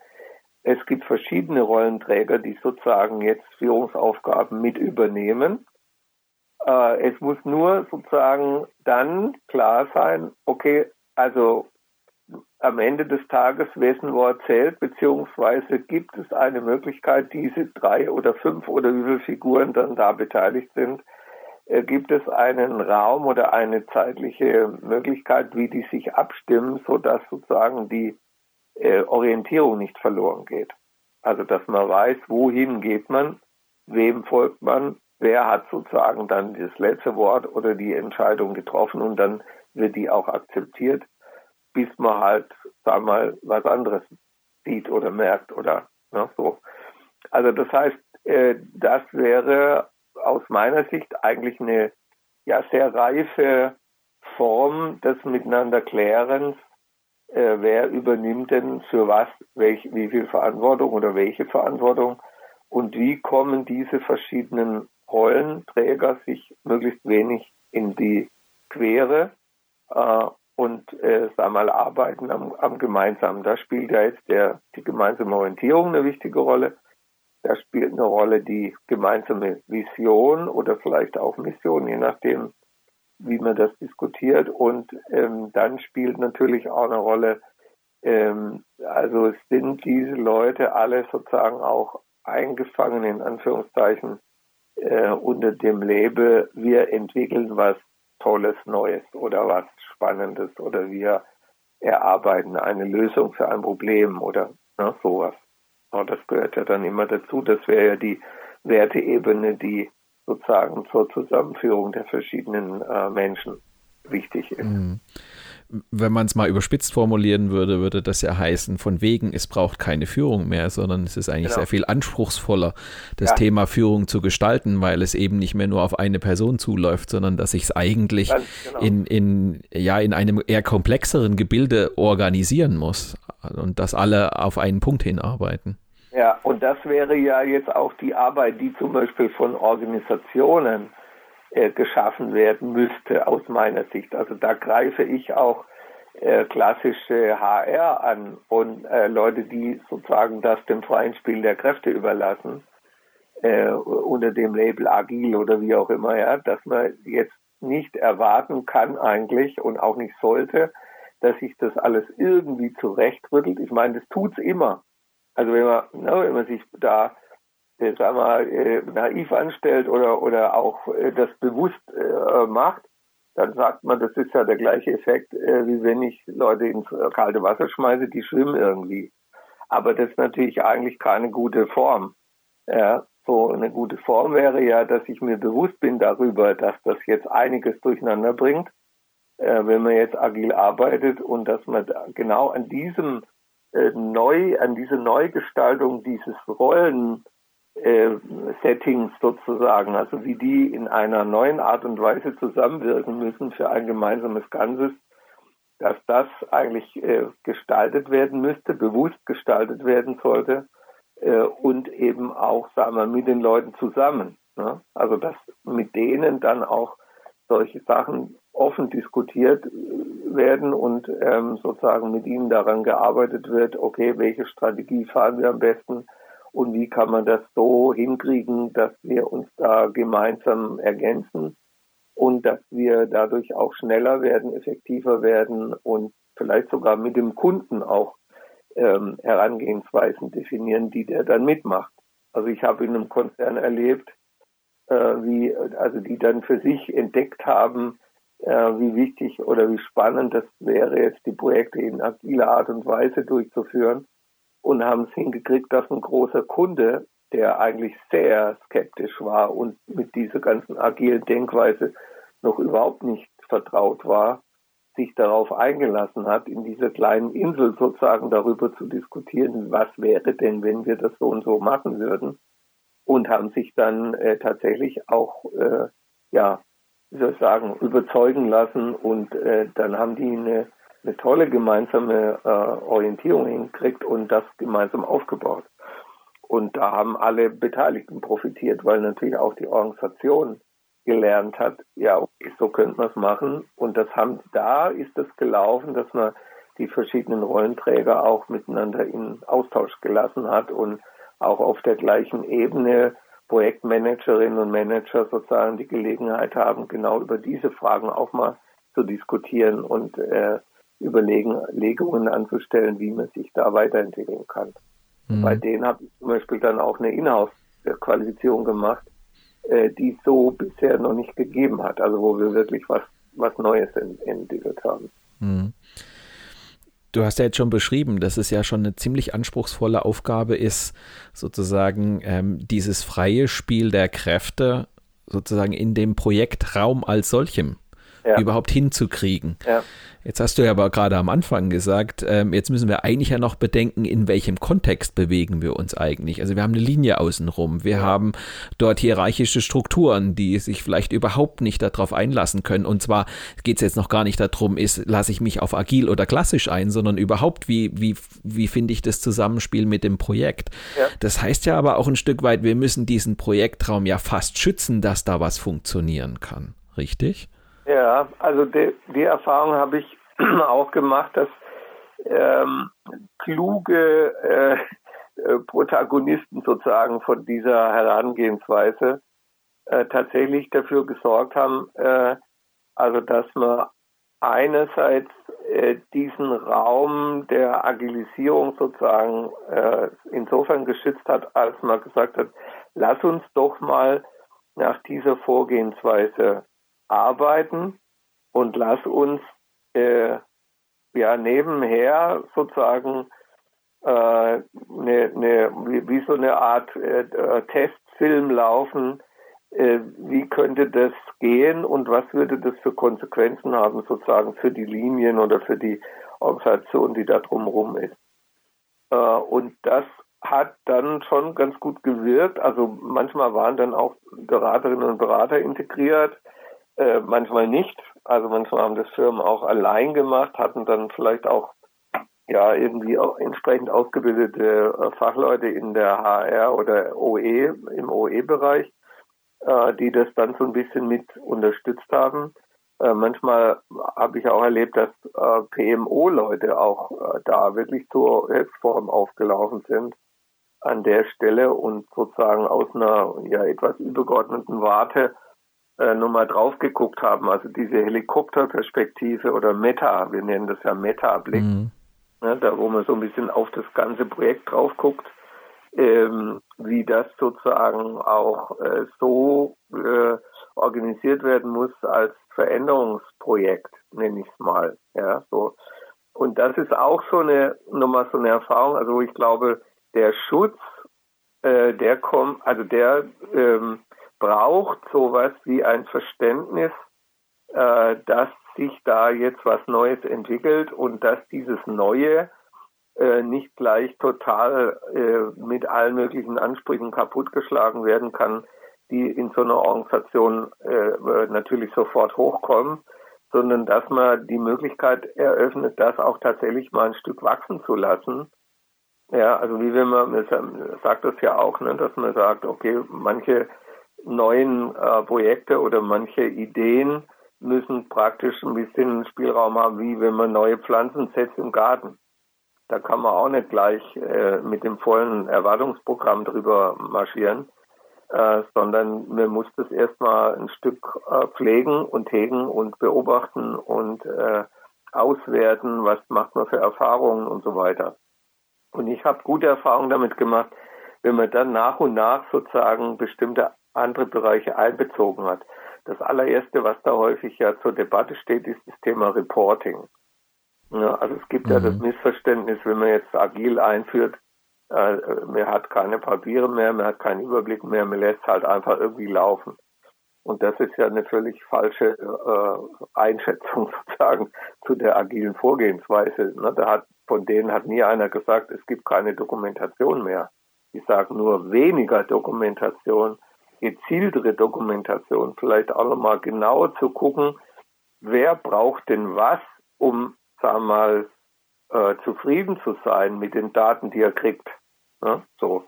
es gibt verschiedene Rollenträger, die sozusagen jetzt Führungsaufgaben mit übernehmen. Äh, es muss nur sozusagen dann klar sein, okay, also am Ende des Tages, wessen Wort zählt, beziehungsweise gibt es eine Möglichkeit, diese drei oder fünf oder wie viele Figuren dann da beteiligt sind, äh, gibt es einen Raum oder eine zeitliche Möglichkeit, wie die sich abstimmen, sodass sozusagen die äh, Orientierung nicht verloren geht. Also dass man weiß, wohin geht man, wem folgt man, wer hat sozusagen dann das letzte Wort oder die Entscheidung getroffen und dann wird die auch akzeptiert, bis man halt, sag mal, was anderes sieht oder merkt oder ne, so. Also das heißt, äh, das wäre aus meiner Sicht eigentlich eine ja sehr reife Form des Miteinanderklärens, äh, wer übernimmt denn für was, welch, wie viel Verantwortung oder welche Verantwortung und wie kommen diese verschiedenen Rollenträger sich möglichst wenig in die Quere äh, und äh, sag mal arbeiten am, am gemeinsamen. Da spielt ja jetzt der, die gemeinsame Orientierung eine wichtige Rolle. Da spielt eine Rolle die gemeinsame Vision oder vielleicht auch Mission, je nachdem, wie man das diskutiert. Und ähm, dann spielt natürlich auch eine Rolle, ähm, also sind diese Leute alle sozusagen auch eingefangen, in Anführungszeichen, äh, unter dem Label, wir entwickeln was Tolles, Neues oder was Spannendes oder wir erarbeiten eine Lösung für ein Problem oder ne, sowas. Und das gehört ja dann immer dazu. Das wäre ja die Werteebene, die sozusagen zur Zusammenführung der verschiedenen äh, Menschen wichtig ist. Mhm wenn man es mal überspitzt formulieren würde, würde das ja heißen, von wegen, es braucht keine Führung mehr, sondern es ist eigentlich genau. sehr viel anspruchsvoller, das ja. Thema Führung zu gestalten, weil es eben nicht mehr nur auf eine Person zuläuft, sondern dass sich es eigentlich genau. in, in, ja, in einem eher komplexeren Gebilde organisieren muss und dass alle auf einen Punkt hinarbeiten. Ja, und das wäre ja jetzt auch die Arbeit, die zum Beispiel von Organisationen äh, geschaffen werden müsste, aus meiner Sicht. Also da greife ich auch äh, klassische HR an und äh, Leute, die sozusagen das dem freien Spiel der Kräfte überlassen, äh, unter dem Label agil oder wie auch immer, ja, dass man jetzt nicht erwarten kann eigentlich und auch nicht sollte, dass sich das alles irgendwie zurechtrüttelt. Ich meine, das tut's immer. Also wenn man, ne, wenn man sich da äh, sagen wir, äh, naiv anstellt oder, oder auch äh, das bewusst äh, macht, dann sagt man, das ist ja der gleiche Effekt, äh, wie wenn ich Leute ins kalte Wasser schmeiße, die schwimmen irgendwie. Aber das ist natürlich eigentlich keine gute Form. Ja, so eine gute Form wäre ja, dass ich mir bewusst bin darüber, dass das jetzt einiges durcheinander bringt. äh, wenn man jetzt agil arbeitet und dass man genau an diesem äh, neu, an diese Neugestaltung dieses Rollen äh, Settings sozusagen, also wie die in einer neuen Art und Weise zusammenwirken müssen für ein gemeinsames Ganzes, dass das eigentlich äh, gestaltet werden müsste, bewusst gestaltet werden sollte äh, und eben auch, sagen wir, mit den Leuten zusammen. Ne? Also dass mit denen dann auch solche Sachen offen diskutiert werden und ähm, sozusagen mit ihnen daran gearbeitet wird, okay, welche Strategie fahren wir am besten und wie kann man das so hinkriegen, dass wir uns da gemeinsam ergänzen und dass wir dadurch auch schneller werden, effektiver werden und vielleicht sogar mit dem Kunden auch ähm, Herangehensweisen definieren, die der dann mitmacht. Also ich habe in einem Konzern erlebt, äh, wie also die dann für sich entdeckt haben, äh, wie wichtig oder wie spannend das wäre, jetzt die Projekte in agiler Art und Weise durchzuführen und haben es hingekriegt, dass ein großer Kunde der eigentlich sehr skeptisch war und mit dieser ganzen agilen Denkweise noch überhaupt nicht vertraut war, sich darauf eingelassen hat, in dieser kleinen Insel sozusagen darüber zu diskutieren, was wäre denn, wenn wir das so und so machen würden. Und haben sich dann äh, tatsächlich auch, äh, ja, wie soll ich sagen, überzeugen lassen. Und äh, dann haben die eine, eine tolle gemeinsame äh, Orientierung hingekriegt und das gemeinsam aufgebaut. Und da haben alle Beteiligten profitiert, weil natürlich auch die Organisation gelernt hat, ja, okay, so könnte man es machen. Und das haben, da ist es gelaufen, dass man die verschiedenen Rollenträger auch miteinander in Austausch gelassen hat und auch auf der gleichen Ebene Projektmanagerinnen und Manager sozusagen die Gelegenheit haben, genau über diese Fragen auch mal zu diskutieren und äh, Überlegungen anzustellen, wie man sich da weiterentwickeln kann. Mhm. Bei denen habe ich zum Beispiel dann auch eine Inhouse-Qualifizierung gemacht, äh, die es so bisher noch nicht gegeben hat. Also wo wir wirklich was, was Neues entwickelt haben. Mhm. Du hast ja jetzt schon beschrieben, dass es ja schon eine ziemlich anspruchsvolle Aufgabe ist, sozusagen ähm, dieses freie Spiel der Kräfte sozusagen in dem Projektraum als solchem ja. überhaupt hinzukriegen. Ja. Jetzt hast du ja aber gerade am Anfang gesagt, ähm, jetzt müssen wir eigentlich ja noch bedenken, in welchem Kontext bewegen wir uns eigentlich. Also wir haben eine Linie außenrum, wir haben dort hierarchische Strukturen, die sich vielleicht überhaupt nicht darauf einlassen können. Und zwar geht es jetzt noch gar nicht darum, ist, lasse ich mich auf agil oder klassisch ein, sondern überhaupt, wie, wie, wie finde ich das Zusammenspiel mit dem Projekt. Ja. Das heißt ja aber auch ein Stück weit, wir müssen diesen Projektraum ja fast schützen, dass da was funktionieren kann. Richtig? Ja, also die, die Erfahrung habe ich auch gemacht, dass ähm, kluge äh, äh, Protagonisten sozusagen von dieser Herangehensweise äh, tatsächlich dafür gesorgt haben, äh, also dass man einerseits äh, diesen Raum der Agilisierung sozusagen insofern geschützt hat, als man gesagt hat, lass uns doch mal nach dieser Vorgehensweise arbeiten und lass uns äh, ja nebenher sozusagen äh, ne, ne, wie, wie, so eine Art äh, äh, Testfilm laufen, äh, wie könnte das gehen und was würde das für Konsequenzen haben sozusagen für die Linien oder für die Organisation, die da drumherum ist. Äh, und das hat dann schon ganz gut gewirkt. Also manchmal waren dann auch Beraterinnen und Berater integriert, äh, manchmal nicht. Also manchmal haben das Firmen auch allein gemacht, hatten dann vielleicht auch ja irgendwie auch entsprechend ausgebildete äh, Fachleute in der HR oder OE im OE-Bereich, äh, die das dann so ein bisschen mit unterstützt haben. Äh, manchmal habe ich auch erlebt, dass äh, PMO-Leute auch äh, da wirklich zur Hilfsform aufgelaufen sind an der Stelle und sozusagen aus einer ja etwas übergeordneten Warte äh, nochmal drauf geguckt haben, also diese Helikopterperspektive oder Meta, wir nennen das ja Meta-Blick, mhm. ne, da wo man so ein bisschen auf das ganze Projekt drauf guckt, ähm, wie das sozusagen auch äh, so äh, organisiert werden muss als Veränderungsprojekt, nenne ich es mal. Ja, so. Und das ist auch so eine, nochmal so eine Erfahrung, also ich glaube, der Schutz, äh, der kommt, also der ähm, braucht sowas wie ein Verständnis, äh, dass sich da jetzt was Neues entwickelt und dass dieses Neue äh, nicht gleich total äh, mit allen möglichen Ansprüchen kaputtgeschlagen werden kann, die in so einer Organisation äh, natürlich sofort hochkommen, sondern dass man die Möglichkeit eröffnet, das auch tatsächlich mal ein Stück wachsen zu lassen. Ja, also wie wenn man, man sagt das ja auch, ne, dass man sagt, okay, manche neuen äh, Projekte oder manche Ideen müssen praktisch ein bisschen Spielraum haben, wie wenn man neue Pflanzen setzt im Garten. Da kann man auch nicht gleich äh, mit dem vollen Erwartungsprogramm drüber marschieren, äh, sondern man muss das erstmal ein Stück äh, pflegen und hegen und beobachten und äh, auswerten, was macht man für Erfahrungen und so weiter. Und ich habe gute Erfahrungen damit gemacht, wenn man dann nach und nach sozusagen bestimmte andere Bereiche einbezogen hat. Das allererste, was da häufig ja zur Debatte steht, ist das Thema Reporting. Ja, also es gibt mhm. ja das mhm. Missverständnis, wenn man jetzt agil einführt, äh, man hat keine Papiere mehr, man hat keinen Überblick mehr, man lässt halt einfach irgendwie laufen. Und das ist ja eine völlig falsche äh, Einschätzung sozusagen zu der agilen Vorgehensweise. Ne? Da hat, von denen hat nie einer gesagt, es gibt keine Dokumentation mehr. Ich sage nur weniger Dokumentation gezieltere Dokumentation, vielleicht auch nochmal genauer zu gucken, wer braucht denn was, um, sagen wir mal, äh, zufrieden zu sein mit den Daten, die er kriegt. Ja, so.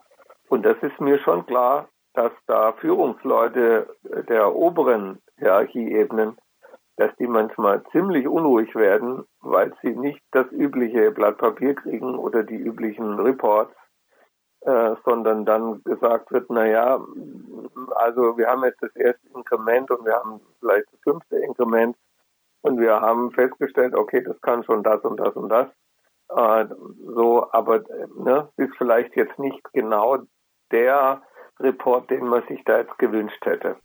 Und das ist mir schon klar, dass da Führungsleute der oberen Hierarchieebenen, dass die manchmal ziemlich unruhig werden, weil sie nicht das übliche Blatt Papier kriegen oder die üblichen Reports, äh, sondern dann gesagt wird, na ja, also wir haben jetzt das erste Inkrement und wir haben vielleicht das fünfte Inkrement und wir haben festgestellt, okay, das kann schon das und das und das. Äh, so, aber ne, ist vielleicht jetzt nicht genau der Report, den man sich da jetzt gewünscht hätte.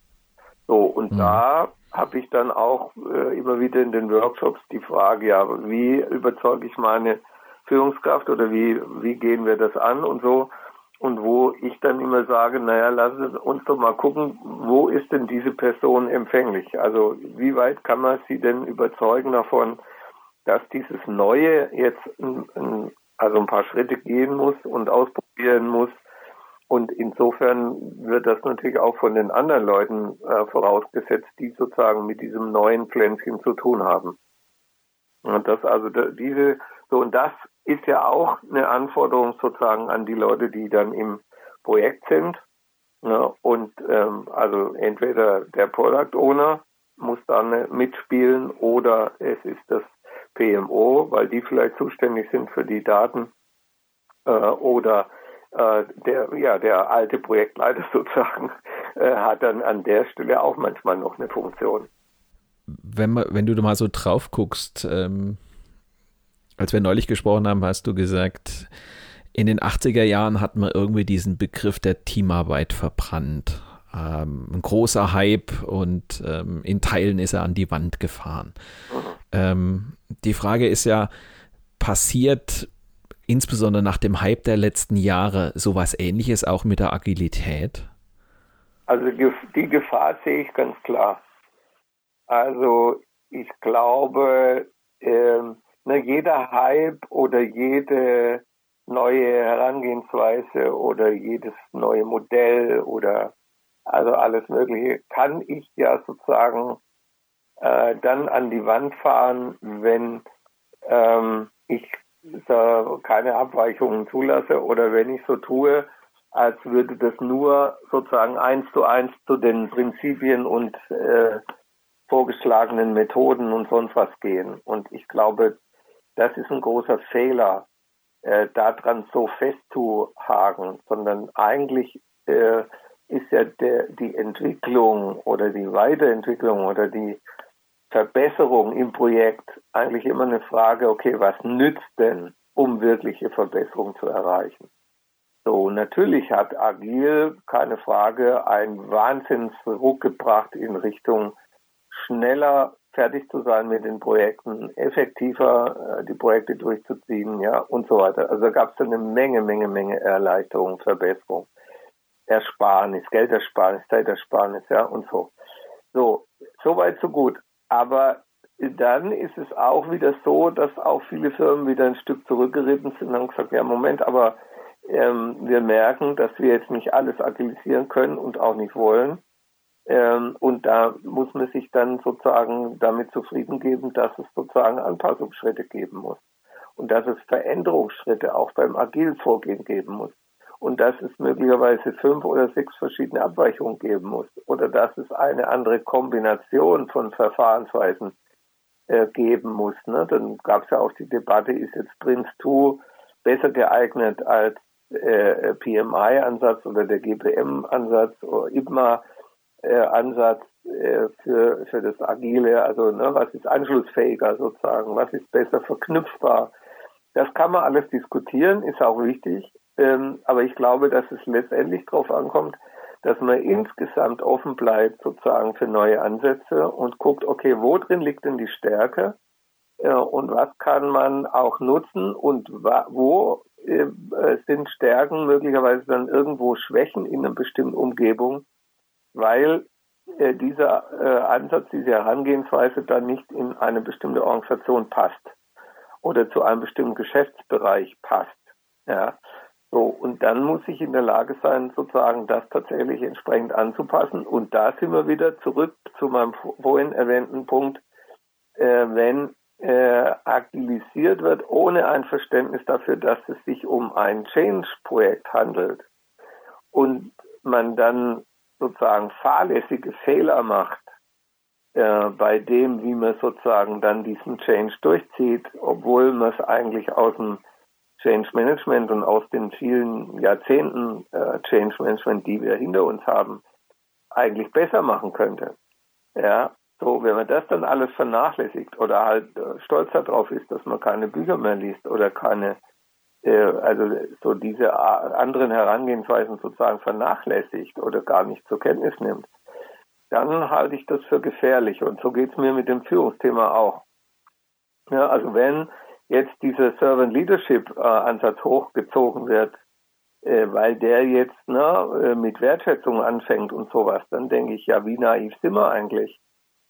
So, und mhm. da habe ich dann auch äh, immer wieder in den Workshops die Frage, ja, wie überzeuge ich meine Führungskraft oder wie, wie gehen wir das an und so und wo ich dann immer sage, naja, Sie uns doch mal gucken, wo ist denn diese Person empfänglich? Also wie weit kann man sie denn überzeugen davon, dass dieses Neue jetzt also ein paar Schritte gehen muss und ausprobieren muss. Und insofern wird das natürlich auch von den anderen Leuten äh, vorausgesetzt, die sozusagen mit diesem neuen Pflänzchen zu tun haben. Und das also diese so und das ist ja auch eine Anforderung sozusagen an die Leute, die dann im Projekt sind. Ne? Und ähm, also entweder der Product Owner muss dann mitspielen oder es ist das PMO, weil die vielleicht zuständig sind für die Daten äh, oder äh, der ja der alte Projektleiter sozusagen äh, hat dann an der Stelle auch manchmal noch eine Funktion. Wenn, wenn du mal so drauf guckst, ähm, als wir neulich gesprochen haben, hast du gesagt, in den 80er Jahren hat man irgendwie diesen Begriff der Teamarbeit verbrannt. Ähm, ein großer Hype und ähm, in Teilen ist er an die Wand gefahren. Ähm, die Frage ist ja, passiert insbesondere nach dem Hype der letzten Jahre sowas ähnliches auch mit der Agilität? Also die Gefahr sehe ich ganz klar. Also ich glaube, ähm, ne, jeder Hype oder jede neue Herangehensweise oder jedes neue Modell oder also alles Mögliche kann ich ja sozusagen äh, dann an die Wand fahren, wenn ähm, ich da keine Abweichungen zulasse oder wenn ich so tue, als würde das nur sozusagen eins zu eins zu den Prinzipien und äh, vorgeschlagenen Methoden und sonst was gehen. Und ich glaube, das ist ein großer Fehler, äh, daran so festzuhaken, sondern eigentlich äh, ist ja der, die Entwicklung oder die Weiterentwicklung oder die Verbesserung im Projekt eigentlich immer eine Frage, okay, was nützt denn, um wirkliche Verbesserung zu erreichen? So, natürlich hat Agil, keine Frage, einen Wahnsinnsruck gebracht in Richtung schneller fertig zu sein mit den Projekten, effektiver äh, die Projekte durchzuziehen, ja, und so weiter. Also da gab es eine Menge, Menge, Menge Erleichterung, Verbesserung. Ersparnis, Geldersparnis, Zeitersparnis, ja, und so. So, so weit, so gut. Aber dann ist es auch wieder so, dass auch viele Firmen wieder ein Stück zurückgeritten sind und haben gesagt, ja Moment, aber ähm, wir merken, dass wir jetzt nicht alles agilisieren können und auch nicht wollen. Ähm, und da muss man sich dann sozusagen damit zufrieden geben, dass es sozusagen Anpassungsschritte geben muss. Und dass es Veränderungsschritte auch beim agilen Vorgehen geben muss. Und dass es möglicherweise fünf oder sechs verschiedene Abweichungen geben muss. Oder dass es eine andere Kombination von Verfahrensweisen äh, geben muss. Ne? Dann gab es ja auch die Debatte, ist jetzt Prince2 besser geeignet als äh, PMI-Ansatz oder der GPM-Ansatz oder IBMA äh, Ansatz äh, für, für das Agile, also ne, was ist anschlussfähiger sozusagen, was ist besser verknüpfbar. Das kann man alles diskutieren, ist auch wichtig, ähm, aber ich glaube, dass es letztendlich darauf ankommt, dass man insgesamt offen bleibt sozusagen für neue Ansätze und guckt, okay, wo drin liegt denn die Stärke äh, und was kann man auch nutzen und wo äh, sind Stärken möglicherweise dann irgendwo Schwächen in einer bestimmten Umgebung, weil äh, dieser äh, Ansatz, diese Herangehensweise dann nicht in eine bestimmte Organisation passt oder zu einem bestimmten Geschäftsbereich passt. Ja. So, und dann muss ich in der Lage sein, sozusagen das tatsächlich entsprechend anzupassen. Und da sind wir wieder zurück zu meinem vorhin erwähnten Punkt, äh, wenn äh, agilisiert wird, ohne ein Verständnis dafür, dass es sich um ein Change-Projekt handelt und man dann sozusagen fahrlässige Fehler macht äh, bei dem, wie man sozusagen dann diesen Change durchzieht, obwohl man es eigentlich aus dem Change Management und aus den vielen Jahrzehnten äh, Change Management, die wir hinter uns haben, eigentlich besser machen könnte. Ja, so, wenn man das dann alles vernachlässigt oder halt äh, stolz darauf ist, dass man keine Bücher mehr liest oder keine also so diese anderen Herangehensweisen sozusagen vernachlässigt oder gar nicht zur Kenntnis nimmt, dann halte ich das für gefährlich. Und so geht es mir mit dem Führungsthema auch. Ja, also wenn jetzt dieser Servant Leadership äh, Ansatz hochgezogen wird, äh, weil der jetzt ne, äh, mit Wertschätzung anfängt und sowas, dann denke ich, ja, wie naiv sind wir eigentlich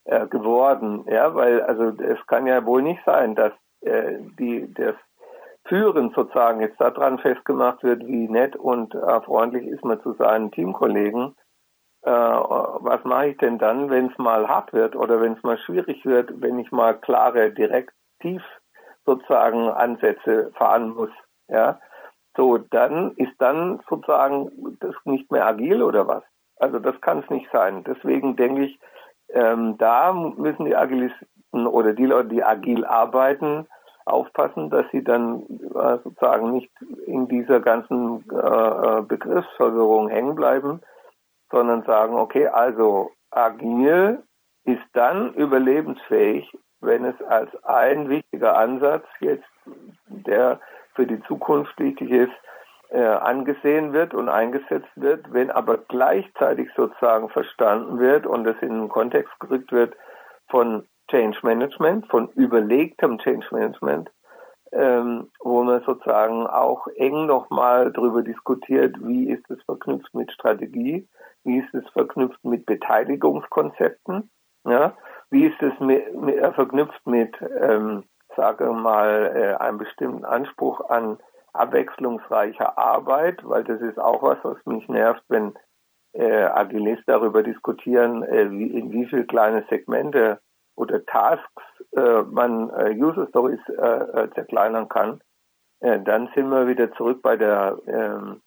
äh, geworden? Ja, weil also es kann ja wohl nicht sein, dass äh, die das Führen sozusagen jetzt daran festgemacht wird, wie nett und äh, freundlich ist man zu seinen Teamkollegen. Äh, was mache ich denn dann, wenn es mal hart wird oder wenn es mal schwierig wird, wenn ich mal klare, direktiv sozusagen Ansätze fahren muss? Ja, so dann ist dann sozusagen das nicht mehr agil oder was? Also das kann es nicht sein. Deswegen denke ich, ähm, da müssen die Agilisten oder die Leute, die agil arbeiten, aufpassen, dass sie dann äh, sozusagen nicht in dieser ganzen äh, äh, Begriffsverwirrung hängen bleiben, sondern sagen, okay, also agil ist dann überlebensfähig, wenn es als ein wichtiger Ansatz jetzt, der für die Zukunft wichtig ist, äh, angesehen wird und eingesetzt wird, wenn aber gleichzeitig sozusagen verstanden wird und es in den Kontext gerückt wird von Change Management, von überlegtem Change Management, ähm, wo man sozusagen auch eng nochmal darüber diskutiert, wie ist es verknüpft mit Strategie, wie ist es verknüpft mit Beteiligungskonzepten, ja, wie ist es mit, mit, äh, verknüpft mit, ähm, sage mal, äh, einem bestimmten Anspruch an abwechslungsreicher Arbeit, weil das ist auch was, was mich nervt, wenn äh, Agilisten darüber diskutieren, äh, wie, in wie viele kleine Segmente oder Tasks äh, man äh, User Stories äh, äh, zerkleinern kann, äh, dann sind wir wieder zurück bei der ähm,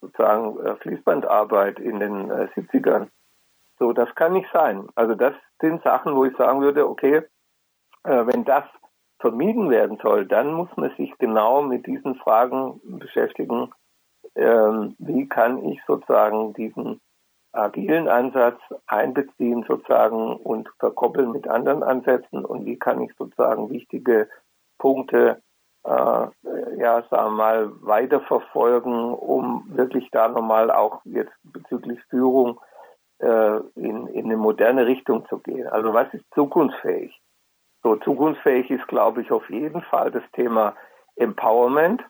sozusagen äh, Fließbandarbeit in den äh, 70ern. So, das kann nicht sein. Also das sind Sachen, wo ich sagen würde, okay, wenn das vermieden werden soll, dann muss man sich genau mit diesen Fragen beschäftigen. Ähm, wie kann ich sozusagen diesen agilen Ansatz einbeziehen sozusagen und verkoppeln mit anderen Ansätzen und wie kann ich sozusagen wichtige Punkte äh, ja, sagen wir mal, weiterverfolgen, um wirklich da nochmal auch jetzt bezüglich Führung äh, in, in eine moderne Richtung zu gehen. Also was ist zukunftsfähig? So zukunftsfähig ist, glaube ich, auf jeden Fall das Thema Empowerment.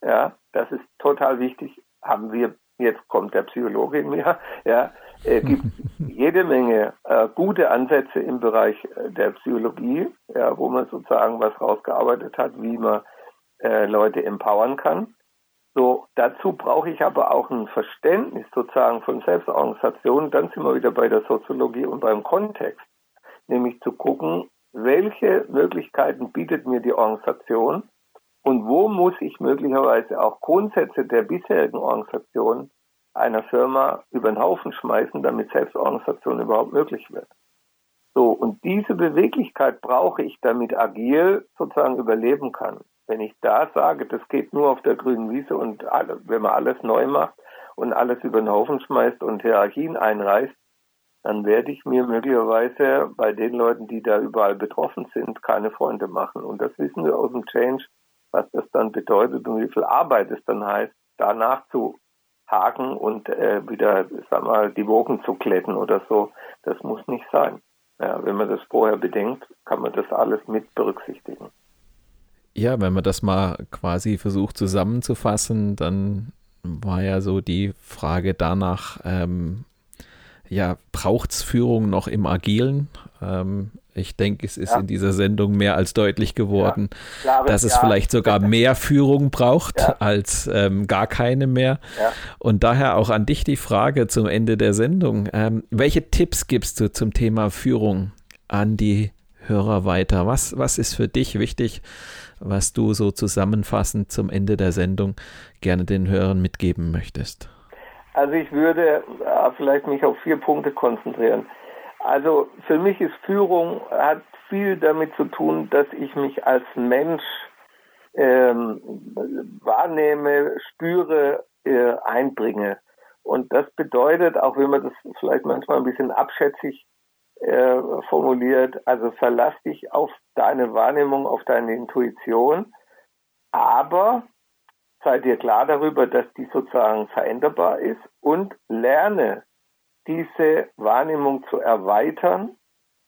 Ja, das ist total wichtig. Haben wir jetzt kommt der Psychologe in mir, ja, Es gibt jede Menge äh, gute Ansätze im Bereich äh, der Psychologie, ja, wo man sozusagen was rausgearbeitet hat, wie man äh, Leute empowern kann. So, dazu brauche ich aber auch ein Verständnis sozusagen von Selbstorganisation. Dann sind wir wieder bei der Soziologie und beim Kontext. Nämlich zu gucken, welche Möglichkeiten bietet mir die Organisation und wo muss ich möglicherweise auch Grundsätze der bisherigen Organisation einer Firma über den Haufen schmeißen, damit Selbstorganisation überhaupt möglich wird. So, und diese Beweglichkeit brauche ich, damit agil sozusagen überleben kann. Wenn ich da sage, das geht nur auf der grünen Wiese und alle, wenn man alles neu macht und alles über den Haufen schmeißt und Hierarchien einreißt, dann werde ich mir möglicherweise bei den Leuten, die da überall betroffen sind, keine Freunde machen. Und das wissen wir aus dem Change, was das dann bedeutet und wie viel Arbeit es dann heißt, danach zu haken und äh, wieder, sag mal, die Wogen zu kletten oder so. Das muss nicht sein. Ja, wenn man das vorher bedenkt, kann man das alles mit berücksichtigen. Ja, wenn man das mal quasi versucht zusammenzufassen, dann war ja so die Frage danach, ähm, ja, braucht es Führung noch im Agilen? Ähm, ich denke, es ist ja. in dieser Sendung mehr als deutlich geworden, ja. Klare, dass es ja. vielleicht sogar mehr Führung braucht als ähm, gar keine mehr. Und daher auch an dich die Frage zum Ende der Sendung. Ähm, welche Tipps gibst du zum Thema Führung an die Hörer weiter? Was, was ist für dich wichtig, was du so zusammenfassend zum Ende der Sendung gerne den Hörern mitgeben möchtest? Also ich würde äh, vielleicht mich auf vier Punkte konzentrieren. Also für mich ist Führung hat viel damit zu tun, dass ich mich als Mensch ähm, wahrnehme, spüre, äh, einbringe. Und das bedeutet, auch wenn man das vielleicht manchmal ein bisschen abschätzig äh, formuliert, also verlass dich auf deine Wahrnehmung, auf deine Intuition, aber sei dir klar darüber, dass die sozusagen veränderbar ist und lerne diese Wahrnehmung zu erweitern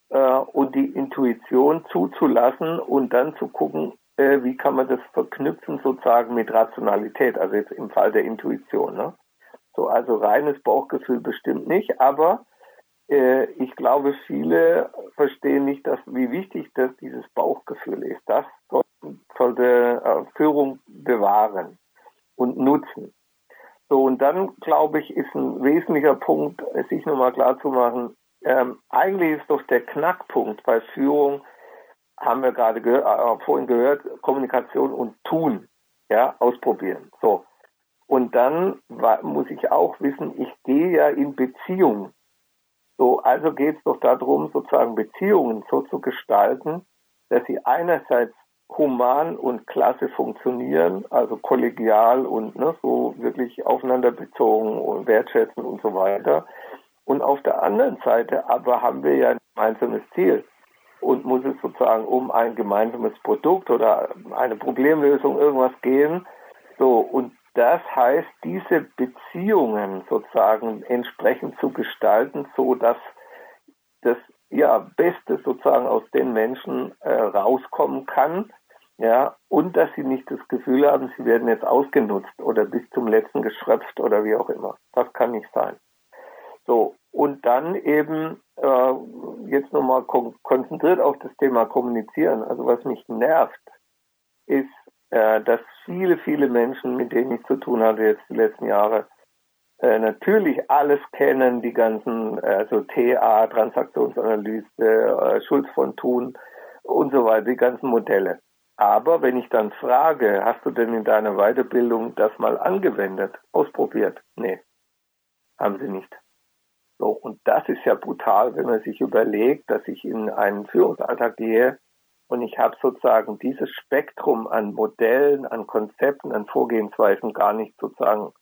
äh, und die Intuition zuzulassen und dann zu gucken, äh, wie kann man das verknüpfen sozusagen mit Rationalität, also jetzt im Fall der Intuition. Ne? So, also reines Bauchgefühl bestimmt nicht, aber äh, ich glaube, viele verstehen nicht, dass, wie wichtig das dieses Bauchgefühl ist. Das sollte äh, Führung bewahren und nutzen. So, und dann, glaube ich, ist ein wesentlicher Punkt, sich nochmal klar zu machen, ähm, eigentlich ist doch der Knackpunkt bei Führung, haben wir gerade ge äh, vorhin gehört, Kommunikation und Tun, ja, ausprobieren. So. Und dann muss ich auch wissen, ich gehe ja in Beziehung. So, also geht es doch darum, sozusagen Beziehungen so zu gestalten, dass sie einerseits human und klasse funktionieren, also kollegial und ne, so wirklich aufeinander bezogen und wertschätzen und so weiter. Und auf der anderen Seite aber haben wir ja ein gemeinsames Ziel und muss es sozusagen um ein gemeinsames Produkt oder eine Problemlösung irgendwas gehen. So, und das heißt, diese Beziehungen sozusagen entsprechend zu gestalten, so dass das ja, Beste sozusagen aus den Menschen äh, rauskommen kann ja, und dass sie nicht das Gefühl haben, sie werden jetzt ausgenutzt oder bis zum letzten geschröpft oder wie auch immer. Das kann nicht sein. So, und dann eben äh, jetzt nochmal kon konzentriert auf das Thema Kommunizieren. Also was mich nervt, ist, äh, dass viele, viele Menschen, mit denen ich zu tun hatte jetzt die letzten Jahre, äh, natürlich alles kennen, die ganzen, also TA, Transaktionsanalyse, äh, Schulz von Thun und so weiter, die ganzen Modelle. Aber wenn ich dann frage, hast du denn in deiner Weiterbildung das mal angewendet, ausprobiert? Nee, haben sie nicht. So, und das ist ja brutal, wenn man sich überlegt, dass ich in einen Führungsalltag gehe und ich habe sozusagen dieses Spektrum an Modellen, an Konzepten, an Vorgehensweisen gar nicht sozusagen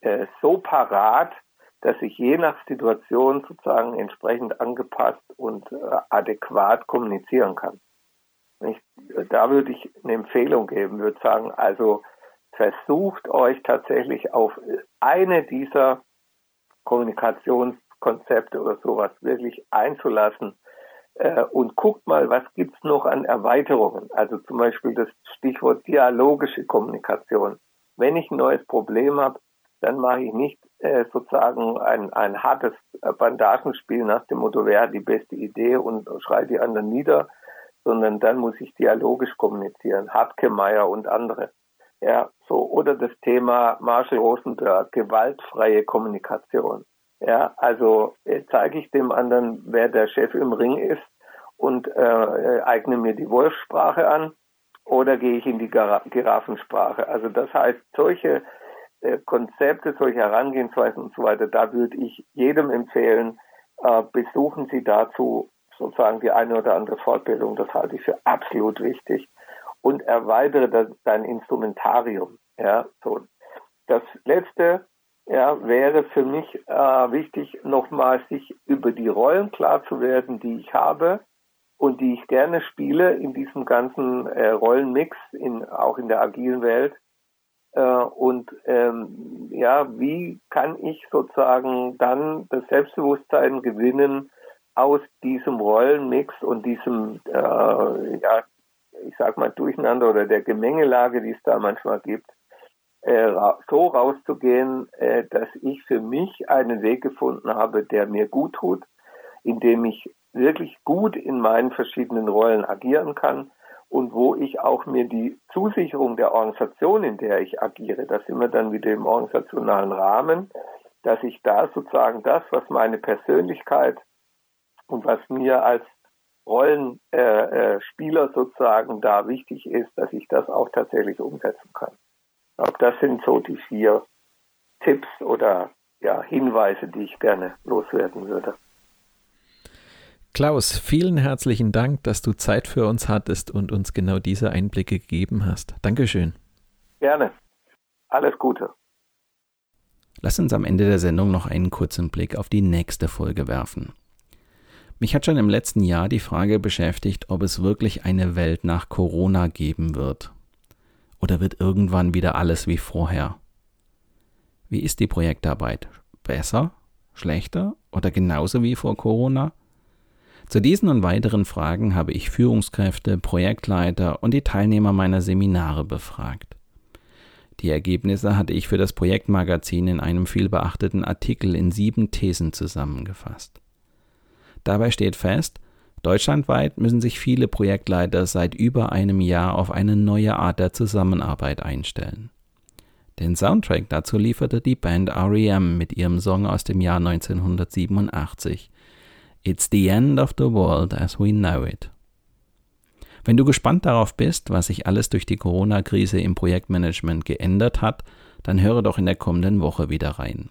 äh, so parat, dass ich je nach Situation sozusagen entsprechend angepasst und äh, adäquat kommunizieren kann. Ich, da würde ich eine Empfehlung geben, würde sagen, also versucht euch tatsächlich auf eine dieser Kommunikationskonzepte oder sowas wirklich einzulassen äh, und guckt mal, was gibt's noch an Erweiterungen. Also zum Beispiel das Stichwort dialogische Kommunikation. Wenn ich ein neues Problem habe, dann mache ich nicht äh, sozusagen ein, ein hartes Bandagenspiel nach dem Motto, wer hat die beste Idee und schreit die anderen nieder, sondern dann muss ich dialogisch kommunizieren. Hartke Meyer und andere. Ja, so, oder das Thema Marshall Rosenberg, gewaltfreie Kommunikation. Ja, also äh, zeige ich dem anderen, wer der Chef im Ring ist und äh, eigne mir die Wolfsprache an oder gehe ich in die Giraffensprache. Also das heißt, solche äh, Konzepte, solche Herangehensweisen und so weiter, da würde ich jedem empfehlen, äh, besuchen Sie dazu sozusagen die eine oder andere Fortbildung. Das halte ich für absolut wichtig. Und erweitere das, dein Instrumentarium. Ja, so. Das letzte, ja, wäre für mich äh, wichtig, nochmal sich über die Rollen klar zu werden, die ich habe und die ich gerne spiele in diesem ganzen äh, Rollenmix, in, auch in der agilen Welt. Äh, und ähm, ja, wie kann ich sozusagen dann das Selbstbewusstsein gewinnen aus diesem Rollenmix und diesem, äh, ja, ich sag mal, Durcheinander oder der Gemengelage, die es da manchmal gibt, äh, so rauszugehen, äh, dass ich für mich einen Weg gefunden habe, der mir gut tut, indem ich wirklich gut in meinen verschiedenen Rollen agieren kann und wo ich auch mir die Zusicherung der Organisation, in der ich agiere, da sind wir dann wieder im organisationalen Rahmen, dass ich da sozusagen das, was meine Persönlichkeit und was mir als Rollenspieler äh, äh, sozusagen da wichtig ist, dass ich das auch tatsächlich umsetzen kann. Ich glaube, das sind so die vier Tipps oder ja, Hinweise, die ich gerne loswerden würde. Klaus, vielen herzlichen Dank, dass du Zeit für uns hattest und uns genau diese Einblicke gegeben hast. Dankeschön. Gerne. Alles Gute. Lass uns am Ende der Sendung noch einen kurzen Blick auf die nächste Folge werfen. Mich hat schon im letzten Jahr die Frage beschäftigt, ob es wirklich eine Welt nach Corona geben wird. Oder wird irgendwann wieder alles wie vorher? Wie ist die Projektarbeit? Besser? Schlechter? Oder genauso wie vor Corona? Zu diesen und weiteren Fragen habe ich Führungskräfte, Projektleiter und die Teilnehmer meiner Seminare befragt. Die Ergebnisse hatte ich für das Projektmagazin in einem vielbeachteten Artikel in sieben Thesen zusammengefasst. Dabei steht fest, deutschlandweit müssen sich viele Projektleiter seit über einem Jahr auf eine neue Art der Zusammenarbeit einstellen. Den Soundtrack dazu lieferte die Band REM mit ihrem Song aus dem Jahr 1987, It's the end of the world as we know it. Wenn du gespannt darauf bist, was sich alles durch die Corona-Krise im Projektmanagement geändert hat, dann höre doch in der kommenden Woche wieder rein.